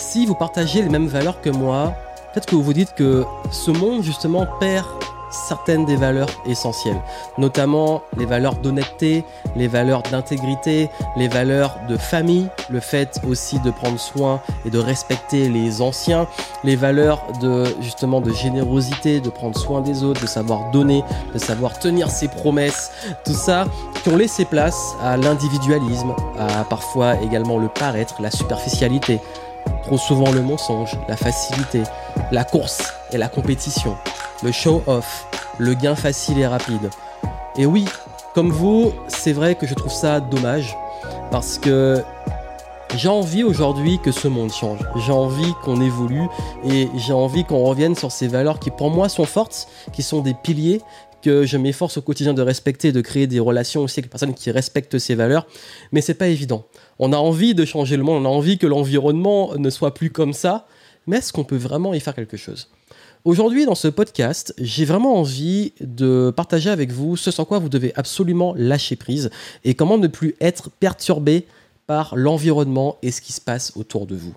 si vous partagez les mêmes valeurs que moi, peut-être que vous vous dites que ce monde justement perd certaines des valeurs essentielles, notamment les valeurs d'honnêteté, les valeurs d'intégrité, les valeurs de famille, le fait aussi de prendre soin et de respecter les anciens, les valeurs de justement de générosité, de prendre soin des autres, de savoir donner, de savoir tenir ses promesses, tout ça qui ont laissé place à l'individualisme, à parfois également le paraître, la superficialité, trop souvent le mensonge, la facilité, la course et la compétition le show-off, le gain facile et rapide. Et oui, comme vous, c'est vrai que je trouve ça dommage parce que j'ai envie aujourd'hui que ce monde change. J'ai envie qu'on évolue et j'ai envie qu'on revienne sur ces valeurs qui pour moi sont fortes, qui sont des piliers que je m'efforce au quotidien de respecter, de créer des relations aussi avec les personnes qui respectent ces valeurs, mais c'est pas évident. On a envie de changer le monde, on a envie que l'environnement ne soit plus comme ça, mais est-ce qu'on peut vraiment y faire quelque chose? Aujourd'hui, dans ce podcast, j'ai vraiment envie de partager avec vous ce sur quoi vous devez absolument lâcher prise et comment ne plus être perturbé par l'environnement et ce qui se passe autour de vous.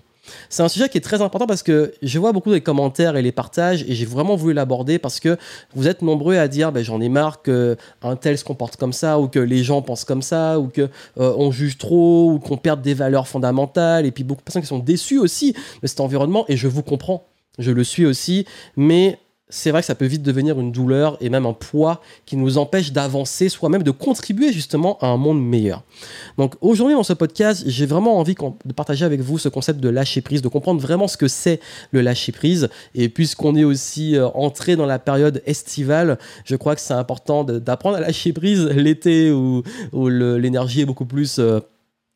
C'est un sujet qui est très important parce que je vois beaucoup de commentaires et les partages et j'ai vraiment voulu l'aborder parce que vous êtes nombreux à dire ben, j'en ai marre qu'un tel se comporte comme ça ou que les gens pensent comme ça ou qu'on euh, juge trop ou qu'on perde des valeurs fondamentales et puis beaucoup de personnes qui sont déçues aussi de cet environnement et je vous comprends. Je le suis aussi, mais c'est vrai que ça peut vite devenir une douleur et même un poids qui nous empêche d'avancer, soit même de contribuer justement à un monde meilleur. Donc aujourd'hui dans ce podcast, j'ai vraiment envie de partager avec vous ce concept de lâcher prise, de comprendre vraiment ce que c'est le lâcher prise. Et puisqu'on est aussi euh, entré dans la période estivale, je crois que c'est important d'apprendre à lâcher prise l'été où, l'énergie est beaucoup plus euh,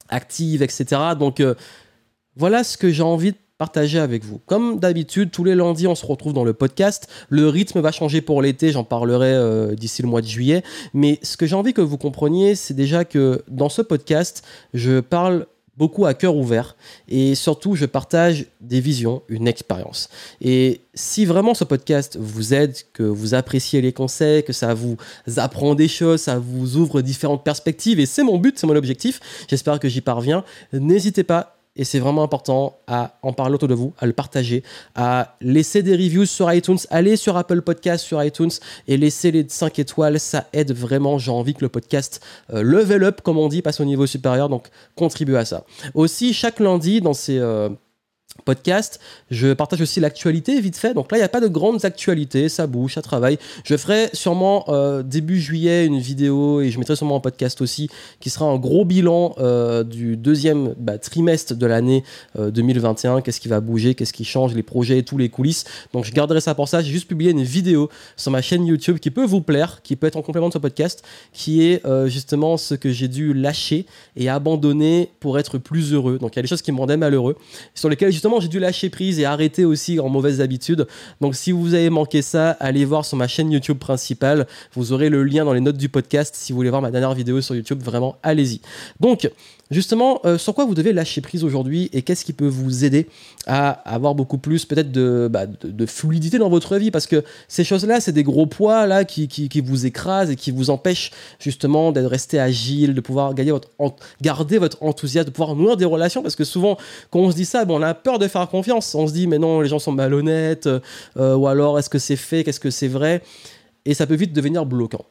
active, etc. Donc euh, voilà ce que j'ai envie de partager avec vous. Comme d'habitude, tous les lundis, on se retrouve dans le podcast. Le rythme va changer pour l'été, j'en parlerai euh, d'ici le mois de juillet. Mais ce que j'ai envie que vous compreniez, c'est déjà que dans ce podcast, je parle beaucoup à cœur ouvert et surtout je partage des visions, une expérience. Et si vraiment ce podcast vous aide, que vous appréciez les conseils, que ça vous apprend des choses, ça vous ouvre différentes perspectives et c'est mon but, c'est mon objectif, j'espère que j'y parviens, n'hésitez pas et c'est vraiment important à en parler autour de vous, à le partager, à laisser des reviews sur iTunes, aller sur Apple Podcast, sur iTunes et laisser les 5 étoiles, ça aide vraiment. J'ai envie que le podcast euh, level up, comme on dit, passe au niveau supérieur, donc contribue à ça. Aussi, chaque lundi, dans ces... Euh, podcast. Je partage aussi l'actualité vite fait. Donc là, il n'y a pas de grandes actualités, ça bouge, ça travaille. Je ferai sûrement euh, début juillet une vidéo et je mettrai sûrement un podcast aussi qui sera un gros bilan euh, du deuxième bah, trimestre de l'année 2021. Euh, qu'est-ce qui va bouger, qu'est-ce qui change, les projets, tous les coulisses. Donc je garderai ça pour ça. J'ai juste publié une vidéo sur ma chaîne YouTube qui peut vous plaire, qui peut être en complément de ce podcast, qui est justement ce que j'ai dû lâcher et abandonner pour être plus heureux. Donc il y a des choses qui me rendaient malheureux, sur lesquelles justement j'ai dû lâcher prise et arrêter aussi en mauvaises habitudes. Donc si vous avez manqué ça, allez voir sur ma chaîne YouTube principale. Vous aurez le lien dans les notes du podcast si vous voulez voir ma dernière vidéo sur YouTube. Vraiment, allez-y. Donc, Justement, euh, sur quoi vous devez lâcher prise aujourd'hui et qu'est-ce qui peut vous aider à avoir beaucoup plus peut-être de, bah, fluidité dans votre vie? Parce que ces choses-là, c'est des gros poids là qui, vous écrasent et qui vous empêchent justement d'être resté agile, de pouvoir gagner votre, garder votre enthousiasme, de pouvoir nourrir des relations. Parce que souvent, quand on se dit ça, bon, on a peur de faire confiance. On se dit, mais non, les gens sont malhonnêtes, euh, ou alors est-ce que c'est fait, qu'est-ce que c'est vrai? Et ça peut vite devenir bloquant.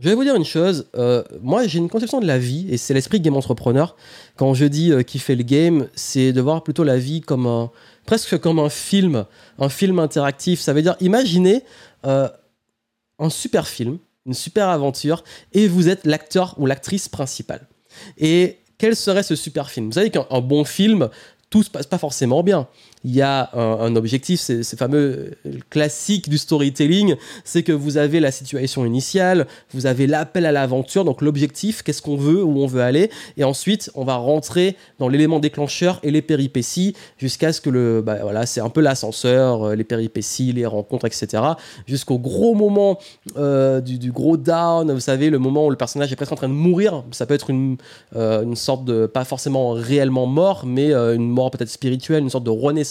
Je vais vous dire une chose, euh, moi j'ai une conception de la vie, et c'est l'esprit game entrepreneur. Quand je dis euh, qui fait le game, c'est de voir plutôt la vie comme un, presque comme un film, un film interactif. Ça veut dire, imaginez euh, un super film, une super aventure, et vous êtes l'acteur ou l'actrice principale. Et quel serait ce super film? Vous savez qu'un bon film, tout se passe pas forcément bien il y a un, objectif, c'est ce fameux classique du storytelling, c'est que vous avez la situation initiale, vous avez l'appel à l'aventure, donc l'objectif, qu'est-ce qu'on veut, où on veut aller, et ensuite on va rentrer dans l'élément déclencheur et les péripéties jusqu'à ce que le, bah, voilà, c'est un peu l'ascenseur, euh, les péripéties, les rencontres, etc. Jusqu'au gros moment euh, du, gros down, vous savez, le moment où le personnage est presque en train de mourir. Ça peut être une, euh, une sorte de, pas forcément réellement mort, mais une mort peut-être spirituelle, une sorte de renaissance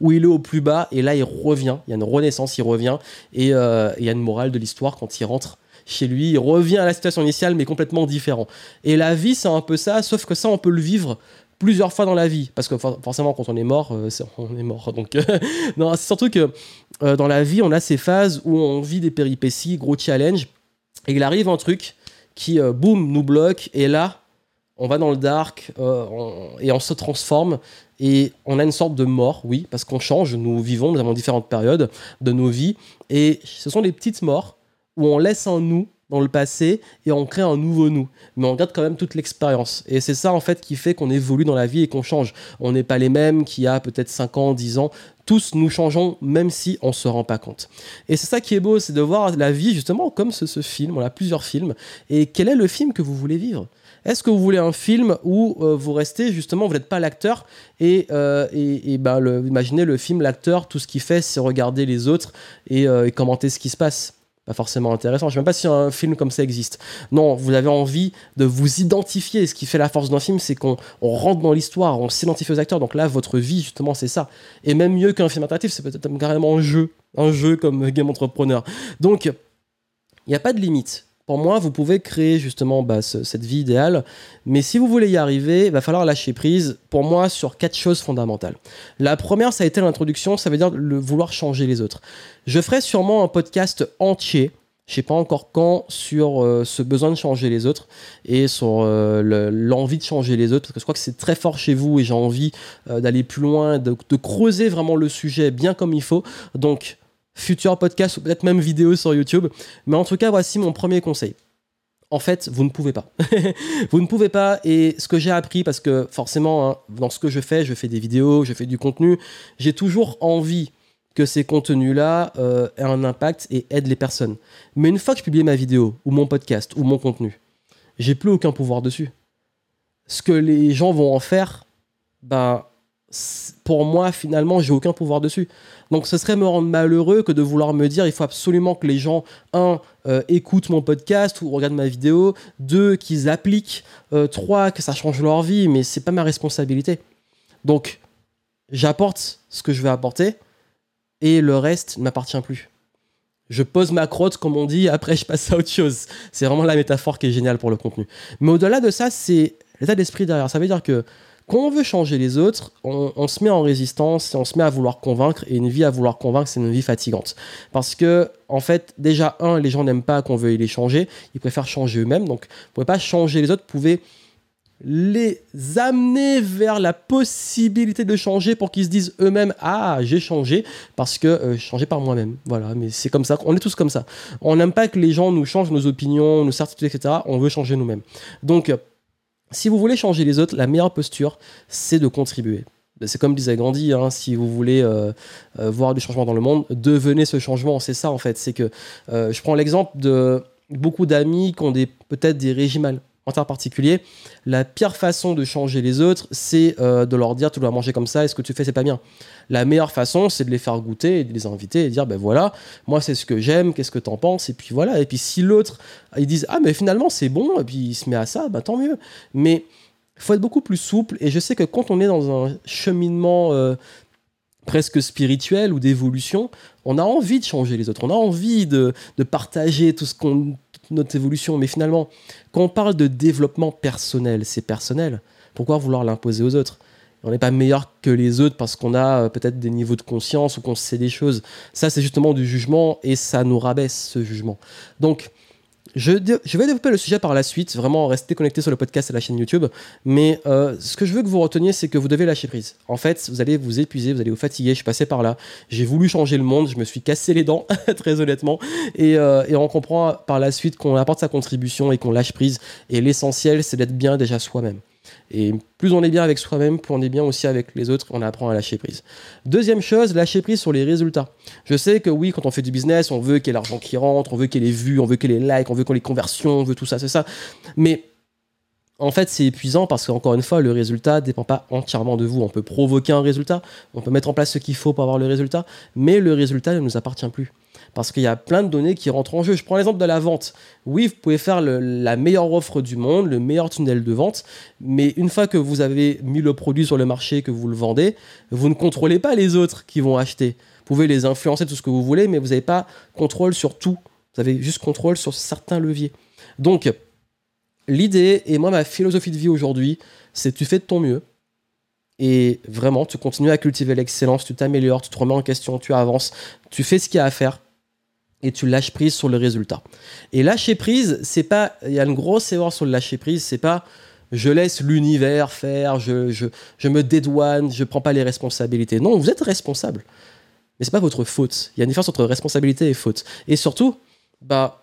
où il est au plus bas et là il revient. Il y a une renaissance, il revient et euh, il y a une morale de l'histoire quand il rentre chez lui, il revient à la situation initiale mais complètement différent. Et la vie c'est un peu ça, sauf que ça on peut le vivre plusieurs fois dans la vie, parce que forcément quand on est mort, euh, on est mort. Donc non, c'est surtout que euh, dans la vie, on a ces phases où on vit des péripéties, gros challenge, et il arrive un truc qui, euh, boum, nous bloque, et là, on va dans le dark et on se transforme et on a une sorte de mort, oui, parce qu'on change, nous vivons, nous avons différentes périodes de nos vies et ce sont des petites morts où on laisse en nous dans le passé et on crée un nouveau nous. Mais on garde quand même toute l'expérience. Et c'est ça en fait qui fait qu'on évolue dans la vie et qu'on change. On n'est pas les mêmes qu'il y a peut-être 5 ans, 10 ans. Tous nous changeons même si on ne se rend pas compte. Et c'est ça qui est beau, c'est de voir la vie justement comme ce film. On a plusieurs films. Et quel est le film que vous voulez vivre? Est-ce que vous voulez un film où euh, vous restez justement, vous n'êtes pas l'acteur et, euh, et, ben, imaginez le film, l'acteur, tout ce qu'il fait, c'est regarder les autres et, euh, et commenter ce qui se passe pas forcément intéressant. Je sais même pas si un film comme ça existe. Non, vous avez envie de vous identifier. Ce qui fait la force d'un film, c'est qu'on rentre dans l'histoire, on s'identifie aux acteurs. Donc là, votre vie, justement, c'est ça. Et même mieux qu'un film interactif, c'est peut-être carrément un jeu. Un jeu comme Game Entrepreneur. Donc, il n'y a pas de limite. Pour moi, vous pouvez créer justement bah, cette vie idéale, mais si vous voulez y arriver, il va falloir lâcher prise, pour moi, sur quatre choses fondamentales. La première, ça a été l'introduction, ça veut dire le vouloir changer les autres. Je ferai sûrement un podcast entier, je sais pas encore quand, sur euh, ce besoin de changer les autres et sur euh, l'envie de changer les autres, parce que je crois que c'est très fort chez vous et j'ai envie euh, d'aller plus loin, de, de creuser vraiment le sujet bien comme il faut. Donc, futur podcast ou peut-être même vidéo sur YouTube. Mais en tout cas, voici mon premier conseil. En fait, vous ne pouvez pas. vous ne pouvez pas. Et ce que j'ai appris, parce que forcément, hein, dans ce que je fais, je fais des vidéos, je fais du contenu, j'ai toujours envie que ces contenus-là euh, aient un impact et aident les personnes. Mais une fois que je publie ma vidéo, ou mon podcast, ou mon contenu, j'ai plus aucun pouvoir dessus. Ce que les gens vont en faire, ben, pour moi, finalement, j'ai aucun pouvoir dessus. Donc, ce serait me rendre malheureux que de vouloir me dire il faut absolument que les gens, un, euh, écoutent mon podcast ou regardent ma vidéo, deux, qu'ils appliquent, euh, trois, que ça change leur vie, mais c'est pas ma responsabilité. Donc, j'apporte ce que je vais apporter et le reste ne m'appartient plus. Je pose ma crotte, comme on dit, après je passe à autre chose. C'est vraiment la métaphore qui est géniale pour le contenu. Mais au-delà de ça, c'est l'état d'esprit derrière. Ça veut dire que quand on veut changer les autres, on, se met en résistance et on se met à vouloir convaincre. Et une vie à vouloir convaincre, c'est une vie fatigante. Parce que, en fait, déjà, un, les gens n'aiment pas qu'on veuille les changer. Ils préfèrent changer eux-mêmes. Donc, vous ne pouvez pas changer les autres. Vous pouvez les amener vers la possibilité de changer pour qu'ils se disent eux-mêmes ah j'ai changé parce que euh, changé par moi-même voilà mais c'est comme ça on est tous comme ça on n'aime pas que les gens nous changent nos opinions nos certitudes etc on veut changer nous-mêmes donc si vous voulez changer les autres, la meilleure posture, c'est de contribuer. C'est comme disait Gandhi, hein, si vous voulez euh, euh, voir du changement dans le monde, devenez ce changement. C'est ça en fait. C'est que euh, je prends l'exemple de beaucoup d'amis qui ont peut-être des régimes en particulier, la pire façon de changer les autres, c'est euh, de leur dire tu dois manger comme ça et ce que tu fais c'est pas bien. La meilleure façon, c'est de les faire goûter de les inviter et de dire ben voilà, moi c'est ce que j'aime, qu'est-ce que t'en penses et puis voilà. Et puis si l'autre ils disent ah mais finalement c'est bon et puis il se met à ça, ben tant mieux. Mais il faut être beaucoup plus souple et je sais que quand on est dans un cheminement euh, presque spirituel ou d'évolution, on a envie de changer les autres, on a envie de partager tout ce qu'on notre évolution. Mais finalement, quand on parle de développement personnel, c'est personnel. Pourquoi vouloir l'imposer aux autres? On n'est pas meilleur que les autres parce qu'on a euh, peut-être des niveaux de conscience ou qu'on sait des choses. Ça, c'est justement du jugement et ça nous rabaisse ce jugement. Donc, je, vais développer le sujet par la suite, vraiment rester connecté sur le podcast et la chaîne YouTube. Mais euh, ce que je veux que vous reteniez, c'est que vous devez lâcher prise. En fait, vous allez vous épuiser, vous allez vous fatiguer. Je suis passé par là. J'ai voulu changer le monde, je me suis cassé les dents, très honnêtement. Et, euh, et on comprend par la suite qu'on apporte sa contribution et qu'on lâche prise. Et l'essentiel, c'est d'être bien déjà soi-même. Et plus on est bien avec soi-même, plus on est bien aussi avec les autres, on apprend à lâcher prise. Deuxième chose, lâcher prise sur les résultats. Je sais que oui, quand on fait du business, on veut qu'il y ait l'argent qui rentre, on veut qu'il y ait les vues, on veut qu'il y ait les likes, on veut qu'on ait les conversions, on veut tout ça, c'est ça. Mais en fait, c'est épuisant parce qu'encore une fois, le résultat ne dépend pas entièrement de vous. On peut provoquer un résultat, on peut mettre en place ce qu'il faut pour avoir le résultat, mais le résultat ne nous appartient plus parce qu'il y a plein de données qui rentrent en jeu. Je prends l'exemple de la vente. Oui, vous pouvez faire la meilleure offre du monde, le meilleur tunnel de vente, mais une fois que vous avez mis le produit sur le marché, que vous le vendez, vous ne contrôlez pas les autres qui vont acheter. Vous pouvez les influencer tout ce que vous voulez, mais vous n'avez pas contrôle sur tout. Vous avez juste contrôle sur certains leviers. Donc, l'idée, et moi ma philosophie de vie aujourd'hui, c'est tu fais de ton mieux, Et vraiment, tu continues à cultiver l'excellence, tu t'améliores, tu te remets en question, tu avances, tu fais ce qu'il y a à faire et tu lâches prise sur le résultat. Et lâcher prise, c'est pas. Il y a une grosse erreur sur le lâcher prise, c'est pas je laisse l'univers faire, je, je, me dédouane, je prends pas les responsabilités. Non, vous êtes responsable. Mais c'est pas votre faute. Il y a une différence entre responsabilité et faute. Et surtout, bah,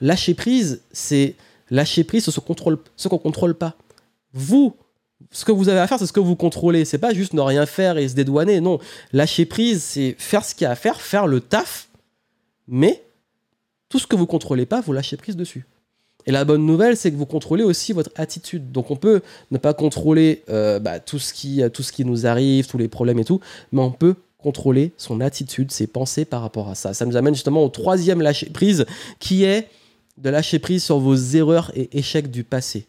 lâcher prise, c'est lâcher prise ce, contrôle, qu'on contrôle pas. Vous, ce que vous avez à faire, c'est ce que vous contrôlez. C'est pas juste ne rien faire et se dédouaner. Non, lâcher prise, c'est faire ce qu'il y a à faire, faire le taf, mais tout ce que vous contrôlez pas, vous lâchez prise dessus. Et la bonne nouvelle, c'est que vous contrôlez aussi votre attitude. Donc on peut ne pas contrôler euh, bah, tout, ce qui, tout ce qui nous arrive, tous les problèmes et tout, mais on peut contrôler son attitude, ses pensées par rapport à ça. Ça nous amène justement au troisième lâcher prise, qui est de lâcher prise sur vos erreurs et échecs du passé.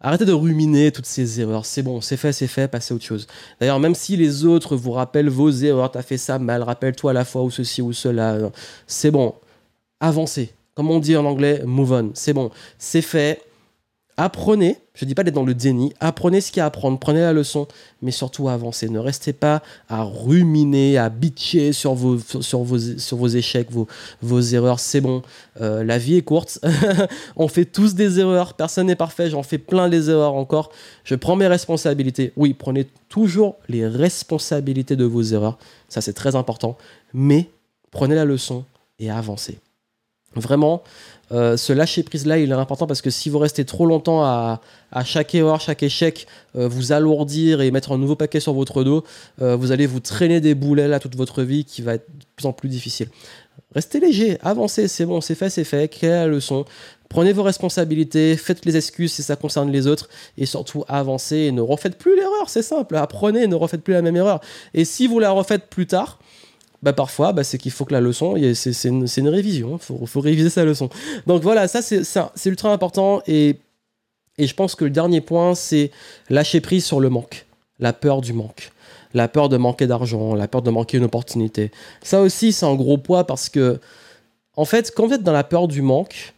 Arrêtez de ruminer toutes ces erreurs. C'est bon, c'est fait, c'est fait, passez à autre chose. D'ailleurs, même si les autres vous rappellent vos erreurs, t'as fait ça mal, rappelle-toi la fois ou ceci ou cela, c'est bon, avancez. Comme on dit en anglais, move on. C'est bon, c'est fait apprenez, je ne dis pas d'être dans le déni, apprenez ce qu'il y a à apprendre, prenez la leçon, mais surtout avancez. Ne restez pas à ruminer, à bitcher sur vos, échecs, vos, erreurs. C'est bon, euh, la vie est courte, on fait tous des erreurs, personne n'est parfait, j'en fais plein des erreurs encore. Je prends mes responsabilités. Oui, prenez toujours les responsabilités de vos erreurs, ça c'est très important, mais prenez la leçon et avancez. Vraiment, euh, ce lâcher prise là, il est important parce que si vous restez trop longtemps à, chaque erreur, chaque échec, euh, vous alourdir et mettre un nouveau paquet sur votre dos, euh, vous allez vous traîner des boulets là toute votre vie qui va être de plus en plus difficile. Restez léger, avancez, c'est bon, c'est fait, c'est fait, quelle est la leçon Prenez vos responsabilités, faites les excuses si ça concerne les autres et surtout avancez et ne refaites plus l'erreur, c'est simple. Apprenez, ne refaites plus la même erreur. Et si vous la refaites plus tard, bah parfois bah, c'est qu'il faut que la leçon c'est une, une, révision il faut, réviser sa leçon. Donc voilà ça c'est ultra important et, et je pense que le dernier point c'est lâcher prise sur le manque. La peur du manque. La peur de manquer d'argent la peur de manquer une opportunité. Ça aussi c'est un gros poids parce que en fait quand vous êtes dans la peur du manque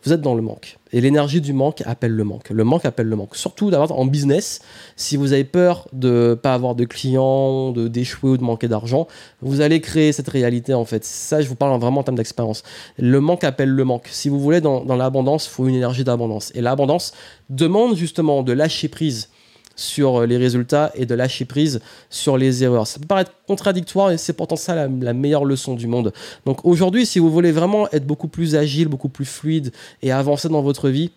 vous êtes dans le manque. Et l'énergie du manque appelle le manque. Le manque appelle le manque. Surtout d'avoir en business, si vous avez peur de pas avoir de clients, de d'échouer ou de manquer d'argent, vous allez créer cette réalité en fait. Ça, je vous parle vraiment en termes d'expérience. Le manque appelle le manque. Si vous voulez dans, dans l'abondance, il faut une énergie d'abondance. Et l'abondance demande justement de lâcher prise sur euh, les résultats et de lâcher prise sur les erreurs. Ça peut paraître contradictoire et c'est pourtant ça la, meilleure leçon du monde. Donc aujourd'hui, si vous voulez vraiment être beaucoup plus agile, beaucoup plus fluide et avancer dans votre vie,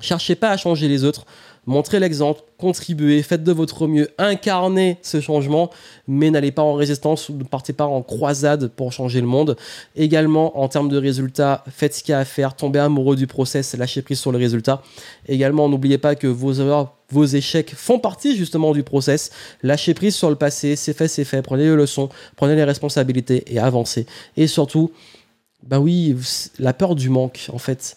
cherchez pas à changer les autres, montrez l'exemple, contribuez, faites de votre mieux, incarnez ce changement, mais n'allez pas en résistance ou ne partez pas en croisade pour changer le monde. Également, en termes de résultats, faites ce qu'il y a à faire, tombez amoureux du process, lâchez prise sur le résultat. Également, n'oubliez pas que vos erreurs, vos échecs font partie justement du process. Lâchez prise sur le passé, c'est fait, c'est fait, prenez les leçons, prenez les responsabilités et avancez. Et surtout, bah oui, la peur du manque, en fait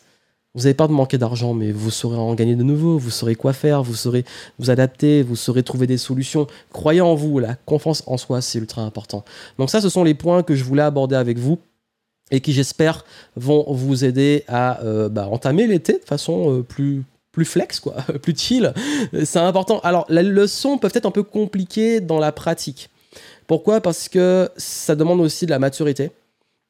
vous avez peur de manquer d'argent, mais vous saurez en gagner de nouveau, vous saurez quoi faire, vous saurez vous adapter, vous saurez trouver des solutions. Croyez en vous, la confiance en soi, c'est ultra important. Donc ça, ce sont les points que je voulais aborder avec vous et qui, j'espère, vont vous aider à euh, bah, entamer l'été de façon euh, plus plus flex, quoi, plus chill. C'est important. Alors, la leçon peut être un peu compliquée dans la pratique. Pourquoi? Parce que ça demande aussi de la maturité.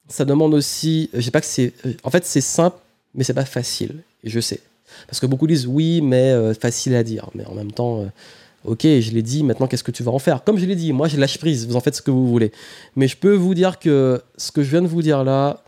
Ça demande aussi, je pas que c'est, en fait, c'est simple mais c'est pas facile. Et je sais. Parce que beaucoup disent oui, mais euh, facile à dire. Mais en même temps, euh, ok, je l'ai dit, maintenant qu'est-ce que tu vas en faire? Comme je l'ai dit, moi j'ai lâche prise, vous en faites ce que vous voulez. Mais je peux vous dire que ce que je viens de vous dire là,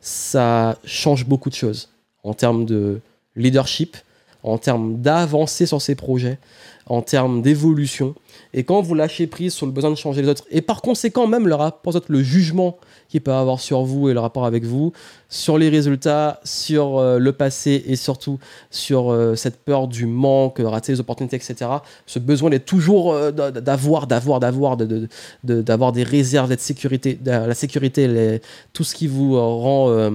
ça change beaucoup de choses en termes de leadership, en termes d'avancer sur ces projets, en termes d'évolution. Et quand vous lâchez prise sur le besoin de changer les autres, et par conséquent même le rapport, le jugement qu'il peut avoir sur vous et le rapport avec vous, sur les résultats, sur euh, le passé et surtout sur euh, cette peur du manque, rater les opportunités, etc. Ce besoin d'être toujours euh, d'avoir, d'avoir, d'avoir, d'avoir des réserves, d'être sécurité, la sécurité, tout ce qui vous rend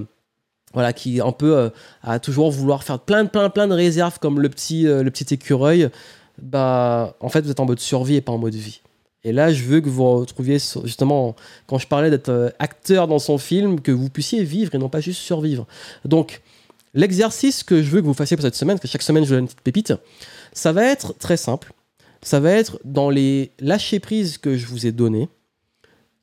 voilà, qui un peu à toujours vouloir faire plein, plein, plein de réserves comme le petit, le petit écureuil bah, en fait, vous êtes en mode survie et pas en mode vie. Et là, je veux que vous retrouviez, justement, quand je parlais d'être euh, acteur dans son film, que vous puissiez vivre et non pas juste survivre. Donc, l'exercice que je veux que vous fassiez pour cette semaine, que chaque semaine je vous donne une petite pépite, ça va être très simple. ça va être dans les lâcher prise que je vous ai donné.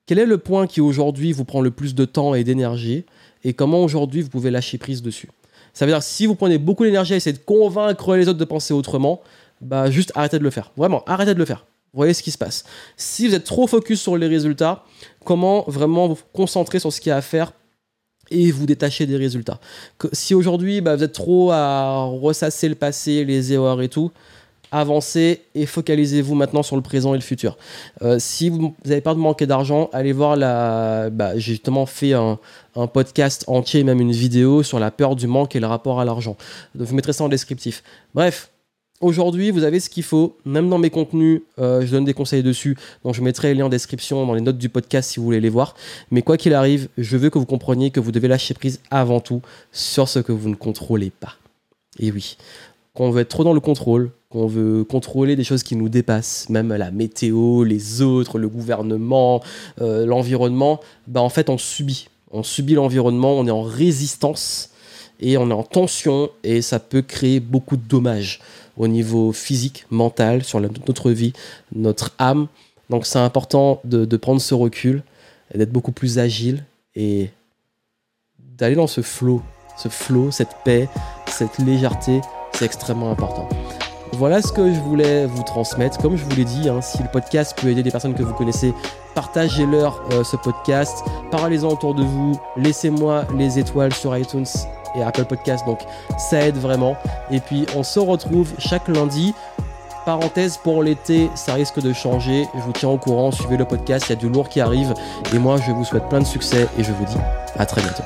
Quel est le point qui aujourd'hui vous prend le plus de temps et d'énergie et comment aujourd'hui vous pouvez lâcher prise dessus? Ça veut dire si vous prenez beaucoup d'énergie à essayer de convaincre les autres de penser autrement, bah juste arrêtez de le faire. Vraiment, arrêtez de le faire. Voyez ce qui se passe. Si vous êtes trop focus sur les résultats, comment vraiment vous concentrer sur ce qu'il y a à faire et vous détacher des résultats? si aujourd'hui bah, vous êtes trop à ressasser le passé, les erreurs et tout, avancez et focalisez-vous maintenant sur le présent et le futur. Euh, si vous n'avez pas de manquer d'argent, allez voir la. Bah, j'ai justement fait un, podcast entier, même une vidéo sur la peur du manque et le rapport à l'argent. Donc, vous mettrez ça en descriptif. Bref, Aujourd'hui, vous avez ce qu'il faut. Même dans mes contenus, euh, je donne des conseils dessus. Donc, je mettrai les liens en description, dans les notes du podcast si vous voulez les voir. Mais quoi qu'il arrive, je veux que vous compreniez que vous devez lâcher prise avant tout sur ce que vous ne contrôlez pas. Et oui, quand on veut être trop dans le contrôle, qu'on veut contrôler des choses qui nous dépassent, même la météo, les autres, le gouvernement, euh, l'environnement, bah en fait on subit. On subit l'environnement, on est en résistance et on est en tension et ça peut créer beaucoup de dommages au niveau physique, mental, sur notre vie, notre âme. Donc c'est important de, prendre ce recul, d'être beaucoup plus agile et d'aller dans ce flow, ce flow, cette paix, cette légèreté, c'est extrêmement important. Voilà ce que je voulais vous transmettre. Comme je vous l'ai dit, hein, si le podcast peut aider des personnes que vous connaissez, partagez-leur euh, ce podcast, parlez-en autour de vous, laissez-moi les étoiles sur iTunes et Apple Podcast. Donc ça aide vraiment. Et puis on se retrouve chaque lundi. Parenthèse pour l'été, ça risque de changer. Je vous tiens au courant, suivez le podcast, il y a du lourd qui arrive. Et moi, je vous souhaite plein de succès et je vous dis à très bientôt.